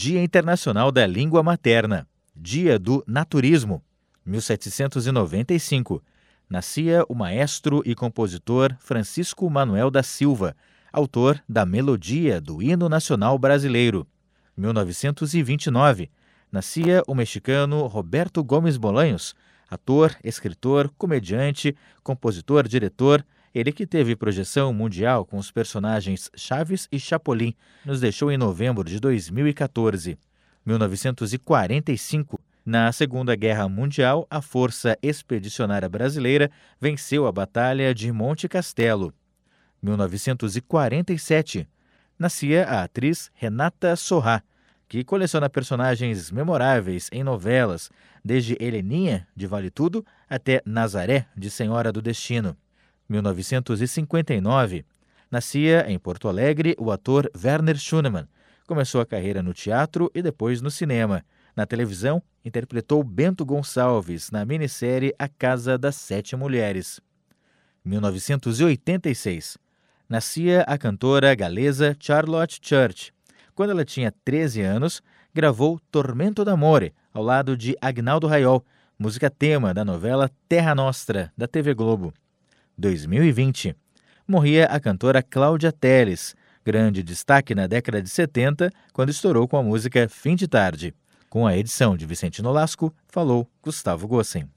Dia Internacional da Língua Materna, Dia do Naturismo, 1795. Nascia o maestro e compositor Francisco Manuel da Silva, autor da melodia do Hino Nacional Brasileiro. 1929. Nascia o mexicano Roberto Gomes Bolanhos, ator, escritor, comediante, compositor, diretor, ele que teve projeção mundial com os personagens Chaves e Chapolin, nos deixou em novembro de 2014. 1945. Na Segunda Guerra Mundial, a Força Expedicionária Brasileira venceu a Batalha de Monte Castelo. 1947. Nascia a atriz Renata Sorrá, que coleciona personagens memoráveis em novelas, desde Heleninha, de Vale Tudo, até Nazaré, de Senhora do Destino. 1959. Nascia em Porto Alegre o ator Werner Schunemann. Começou a carreira no teatro e depois no cinema. Na televisão, interpretou Bento Gonçalves na minissérie A Casa das Sete Mulheres. 1986. Nascia a cantora galesa Charlotte Church. Quando ela tinha 13 anos, gravou Tormento d'Amore, ao lado de Agnaldo Raiol, música tema da novela Terra Nostra, da TV Globo. 2020. Morria a cantora Cláudia Teles, grande destaque na década de 70, quando estourou com a música Fim de Tarde. Com a edição de Vicente Nolasco, falou Gustavo Gossen.